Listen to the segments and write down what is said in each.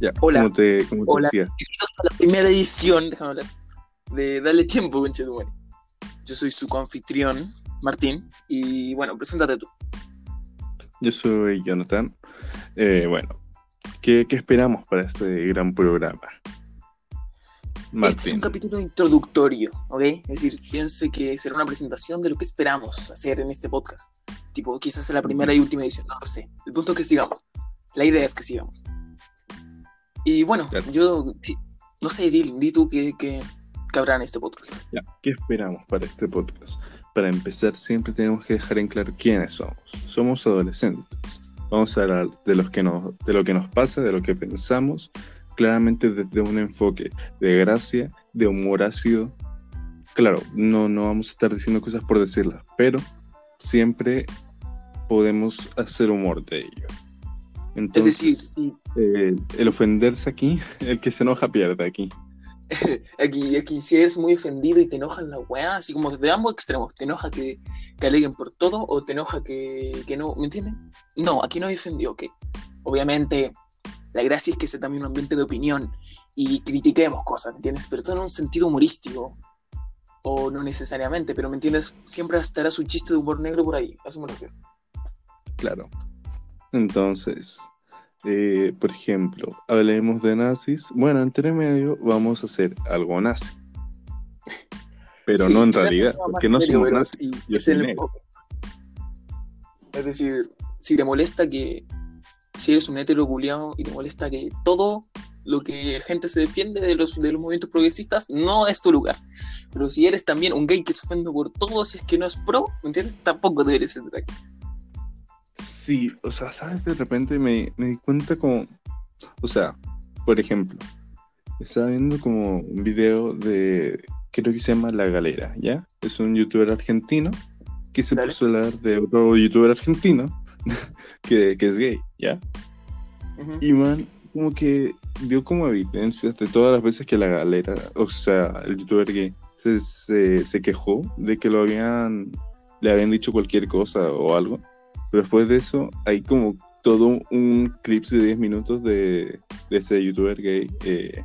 Ya, Hola. como te, como te Hola. decía. Bienvenidos a la primera edición, déjame hablar, de Dale Tiempo, conchetumare. Yo soy su confitrión, Martín, y bueno, preséntate tú. Yo soy Jonathan. Eh, bueno, ¿qué, qué esperamos para este gran programa? Este es un Martín, capítulo introductorio, ¿ok? Es decir, piense que será una presentación de lo que esperamos hacer en este podcast. Tipo, quizás sea la primera y última edición, no lo sé. El punto es que sigamos. La idea es que sigamos. Y bueno, Claro. yo, sí, no sé, di, di tú qué, qué, qué habrá en este podcast. ya, ¿qué esperamos para este podcast? Para empezar, siempre tenemos que dejar en claro quiénes somos. Somos adolescentes. Vamos a hablar de, los que nos, de lo que nos pasa, de lo que pensamos, claramente desde un enfoque de gracia, de humor ácido. Claro, no, no vamos a estar diciendo cosas por decirlas, pero siempre podemos hacer humor de ello. Es decir, sí, eh, el ofenderse aquí, el que se enoja pierde aquí. Aquí, aquí si eres muy ofendido y te enojan la weá, así como de ambos extremos, te enoja que, que aleguen por todo o te enoja que, que no, ¿me entienden? No, aquí no ofendido, ok. Obviamente, la gracia es que sea también un ambiente de opinión y critiquemos cosas, ¿me entiendes? Pero todo en un sentido humorístico. O no necesariamente, pero ¿me entiendes? Siempre estará su chiste de humor negro por ahí, a eso me refiero. Claro. Entonces, eh, por ejemplo, hablemos de nazis. Bueno, entre medio vamos a hacer algo nazi. Pero Sí, no en realidad, porque no serio, somos nazis. sí, Yo es soy el negro. enfoque. Es decir, si te molesta que si eres un hetero culiao y te molesta que todo lo que gente se defiende de los, de los movimientos progresistas no es tu lugar. Pero si eres también un gay que se ofende por todo, si es que no es pro, ¿me entiendes? Tampoco deberías entrar aquí. Sí, o sea, ¿sabes? De repente me, me di cuenta como, o sea, por ejemplo, estaba viendo como un video de, creo que se llama La Galera, ¿ya? Es un youtuber argentino que se Dale. puso a hablar de otro youtuber argentino que, que es gay, ¿ya? Y man, como que dio como evidencias de todas las veces que la galera, o sea, el youtuber gay, se, se, se quejó de que lo habían, le habían dicho cualquier cosa o algo. Después de eso, hay como todo un clip de 10 minutos de, de este youtuber gay eh,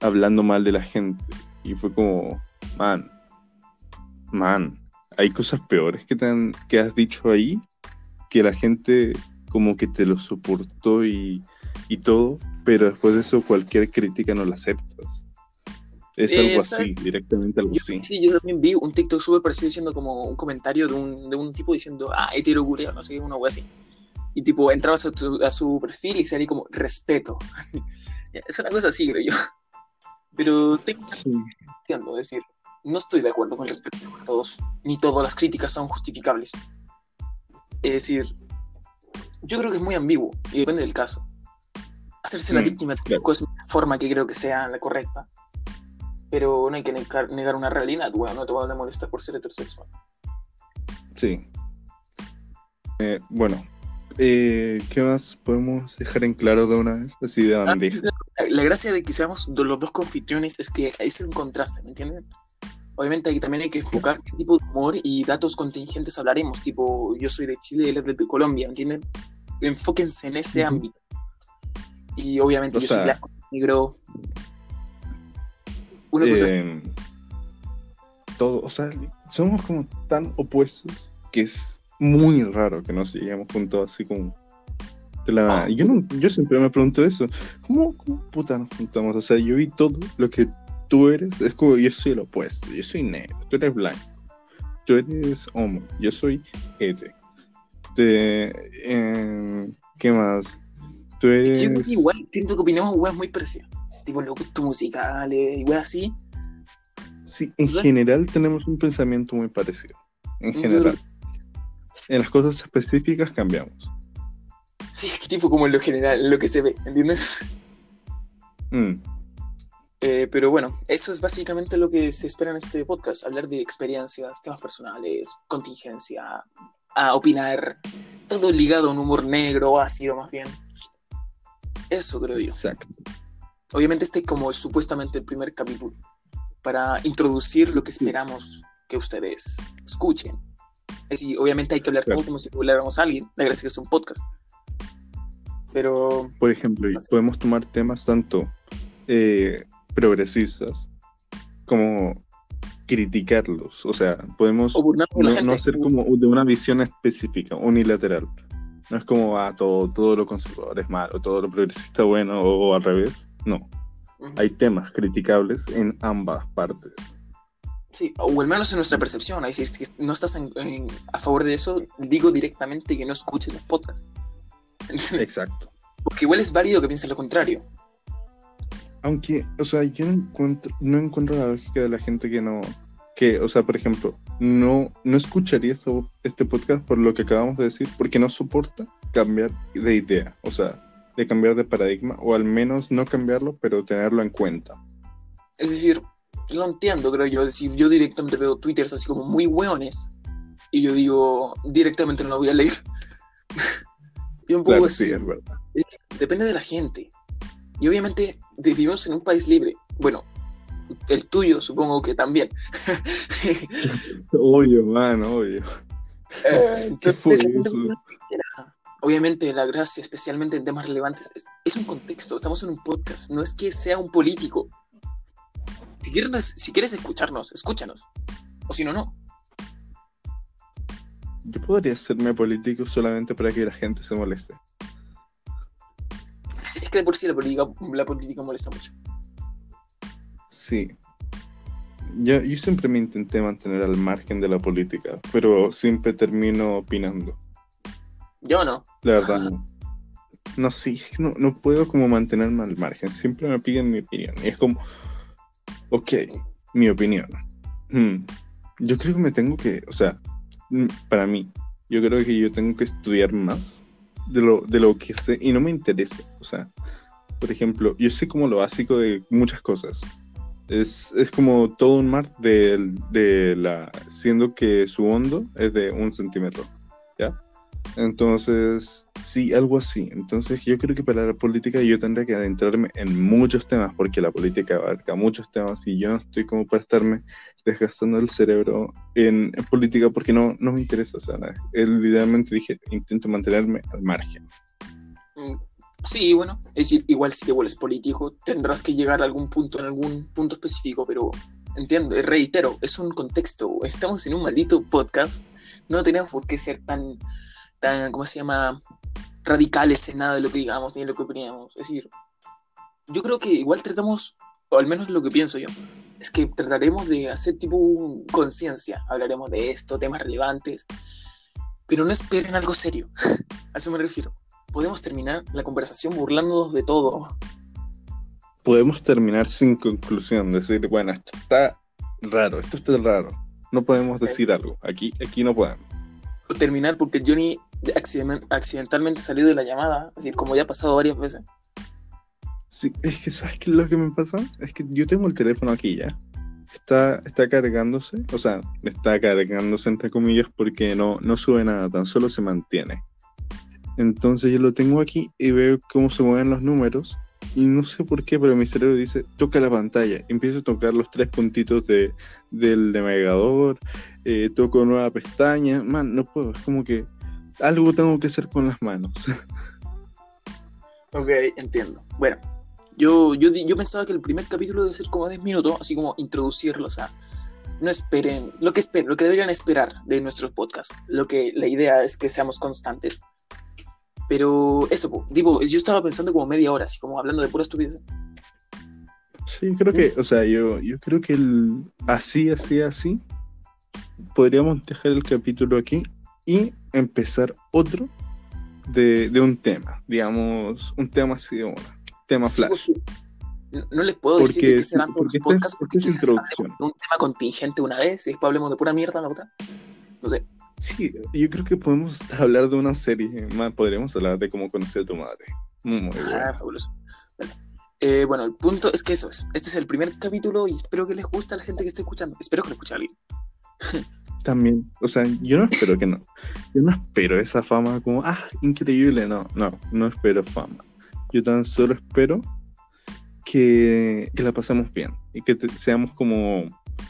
hablando mal de la gente. Y fue como, man, man, hay cosas peores que, te han- que has dicho ahí que la gente como que te lo soportó y, y todo, pero después de eso cualquier crítica no la aceptas. Es Eh, algo ¿sabes? así, directamente algo Yo, así. sí, yo también vi un TikTok súper parecido diciendo como un comentario de un, de un tipo diciendo, ah, hetero culiao, no sé qué, una wea así. Y tipo, entrabas a, tu- a su perfil y salía como respeto. es una cosa así, creo yo. Pero tengo Sí. entiendo, es decir, no estoy de acuerdo con el respeto a todos, ni todas las críticas son justificables. Es decir, yo creo que es muy ambiguo y depende del caso. Hacerse la Mm, víctima tampoco es una forma que creo que sea la correcta. Pero no hay que negar, negar una realidad, weón, no te voy a molestar por ser heterosexual. Sí. Eh, bueno, eh, ¿qué más podemos dejar en claro de una vez? Así de Ah, bandeja. la, la gracia de que seamos los dos confitriones es que es un contraste, ¿me entienden? Obviamente aquí también hay que enfocar qué tipo de humor y datos contingentes hablaremos, tipo yo soy de Chile, él es de Colombia, ¿me entienden? Enfóquense en ese Ujú. ámbito. Y obviamente O yo sea- soy blanco, negro. Una cosa. Eh, todo, o sea, somos como tan opuestos que es muy raro que nos lleguemos juntos así como. la- yo, no, yo siempre me pregunto eso. ¿Cómo, ¿Cómo puta nos juntamos? O sea, yo vi todo lo que tú eres. Es como yo soy el opuesto. Yo soy negro. Tú eres blanco. Tú eres homo. Yo soy hetero. Te- eh, ¿Qué más? Tú eres. Yo igual siento que opinamos weas muy parecidas. Tipo los gustos musicales y weas así. Sí, en ¿Verdad? general tenemos un pensamiento muy parecido. En general. En las cosas específicas cambiamos. Sí, es que tipo como en lo general, en lo que se ve, ¿entiendes? Mm, Eh, pero bueno, eso es básicamente lo que se espera en este podcast, hablar de experiencias, temas personales, contingencia, a opinar, todo ligado a un humor negro, ácido más bien. Eso creo yo. exacto. Obviamente este es como supuestamente el primer capítulo, para introducir lo que esperamos que ustedes escuchen. Es decir, obviamente hay que hablar Claro. todo como si habláramos a alguien, la gracia es que es un podcast. Pero. Por ejemplo, podemos tomar temas tanto eh, progresistas como criticarlos. O sea, podemos O no, no hacer como de una visión específica, unilateral. No es como ah, todo, todo lo conservador es malo, todo lo progresista bueno o, al revés. No, hay temas criticables en ambas partes. Sí, o al menos en nuestra percepción. Es decir, si no estás en- en- a favor de eso, digo directamente que no escuches los podcasts. Exacto. Porque igual es válido que pienses lo contrario. Aunque, o sea, yo no encuentro, no encuentro la lógica de la gente que no, que, o sea, por ejemplo, no, no escucharía esto- este podcast por lo que acabamos de decir, porque no soporta cambiar de idea, o sea, de cambiar de paradigma, o al menos no cambiarlo, pero tenerlo en cuenta. Es decir, lo entiendo, creo yo. Es decir, yo directamente veo twitters así como muy hueones. Y yo digo, directamente no lo voy a leer. y un poco Claro, así. sí, es verdad. depende de la gente. Y obviamente vivimos en un país libre. Bueno, el tuyo supongo que también. Obvio, man, obvio. Eh, ¿Qué fue eso? Obviamente la gracia, especialmente en temas relevantes, es, es un contexto. Estamos en un podcast, no es que sea un político. Si quieres, si quieres escucharnos, escúchanos. O si no, no. Yo podría hacerme político solamente para que la gente se moleste. Sí, es que de por sí la política, la política molesta mucho. Sí. Yo, yo siempre me intenté mantener al margen de la política, pero siempre termino opinando. Yo no. La verdad, no. Sí, no, no puedo como mantenerme al margen. Siempre me piden mi opinión. Y es como, ok, mi opinión. Hmm, Yo creo que me tengo que, o sea, mm, para mí, yo creo que yo tengo que estudiar más de lo, de lo que sé y no me interesa. O sea, por ejemplo, yo sé como lo básico de muchas cosas. Es, es como todo un mar de, de la. siendo que su hondo es de un centímetro. ¿Ya? Entonces, sí, algo así. Entonces, yo creo que para la política yo tendría que adentrarme en muchos temas, porque la política abarca muchos temas y yo no estoy como para estarme desgastando el cerebro en, política porque no, no me interesa. O sea, literalmente dije, intento mantenerme al margen. Mm, Sí, bueno, es decir, igual si te vuelves político, tendrás que llegar a algún punto, en algún punto específico, pero entiendo, reitero, es un contexto, estamos en un maldito podcast, no tenemos por qué ser tan, tan, ¿cómo se llama?, radicales en nada de lo que digamos, ni en lo que opinamos, es decir, yo creo que igual tratamos, o al menos lo que pienso yo, es que trataremos de hacer tipo conciencia, hablaremos de esto, temas relevantes, pero no esperen algo serio, a eso me refiero podemos terminar la conversación burlándonos de todo. Podemos terminar sin conclusión, decir, bueno, esto está raro, esto está raro. No podemos Sí. decir algo. Aquí, aquí no podemos. O terminar porque Johnny accidentalmente salió de la llamada, decir, como ya ha pasado varias veces. Sí, es que, ¿sabes qué es lo que me pasa? Es que yo tengo el teléfono aquí ya. Está, está cargándose, o sea, está cargándose entre comillas porque no, no sube nada, tan solo se mantiene. Entonces yo lo tengo aquí y veo cómo se mueven los números y no sé por qué, pero mi cerebro dice, toca la pantalla. Empiezo a tocar los tres puntitos de, del navegador, eh, toco nueva pestaña, man, no puedo, es como que algo tengo que hacer con las manos. Ok, entiendo. Bueno, yo, yo, yo pensaba que el primer capítulo debe ser como 10 minutos, así como introducirlo, o sea, no esperen, lo que esperen, lo que deberían esperar de nuestros podcasts. Lo que la idea es que seamos constantes. Pero eso, po, tipo, yo estaba pensando como media hora, así como hablando de pura estupidez. Sí, creo que, o sea, yo, yo creo que el, así, así, así, podríamos dejar el capítulo aquí y empezar otro de, de un tema, digamos, un tema así de una, tema Sí, flash. no, les puedo decir Porque, qué sí, serán porque podcasts porque es introducción. un tema contingente una vez y después hablemos de pura mierda la otra. No sé. Sí, yo creo que podemos hablar de una serie, más podríamos hablar de cómo conocer a tu madre. Muy bueno. Ah, fabuloso. Vale. Eh, bueno, el punto es que eso es. Este es el primer capítulo y espero que les guste a la gente que esté escuchando. Espero que lo escuche alguien. También, o sea, yo no espero que no. Yo no espero esa fama como, ah, increíble. No, no, no espero fama. Yo tan solo espero que, que la pasemos bien y que te- seamos como,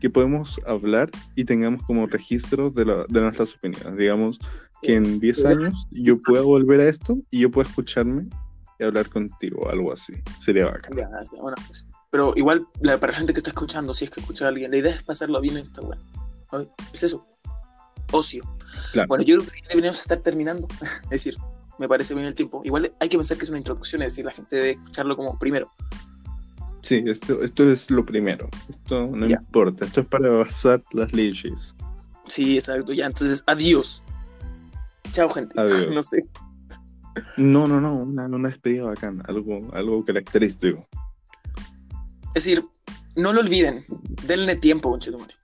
que podemos hablar y tengamos como registro de, la- de nuestras opiniones. Digamos que en 10 años yo pueda volver a esto y yo pueda escucharme y hablar contigo, algo así. Sería bacán. Cosa. Pero igual, la, para la gente que está escuchando, si es que escucha a alguien, la idea es pasarlo bien en esta weá. Ay, Es eso. Ocio. Claro. Bueno, yo creo que deberíamos estar terminando. es decir, me parece bien el tiempo. Igual hay que pensar que es una introducción, es decir, la gente debe escucharlo como primero. Sí, esto, esto es lo primero. Esto no Ya. importa. Esto es para basar las leyes. Sí, exacto, ya. Entonces, adiós. Chao, gente. Adiós. no sé. No, no, no. Una, una despedida bacana. Algo, algo característico. Es decir, no lo olviden. Denle tiempo, conchetumare.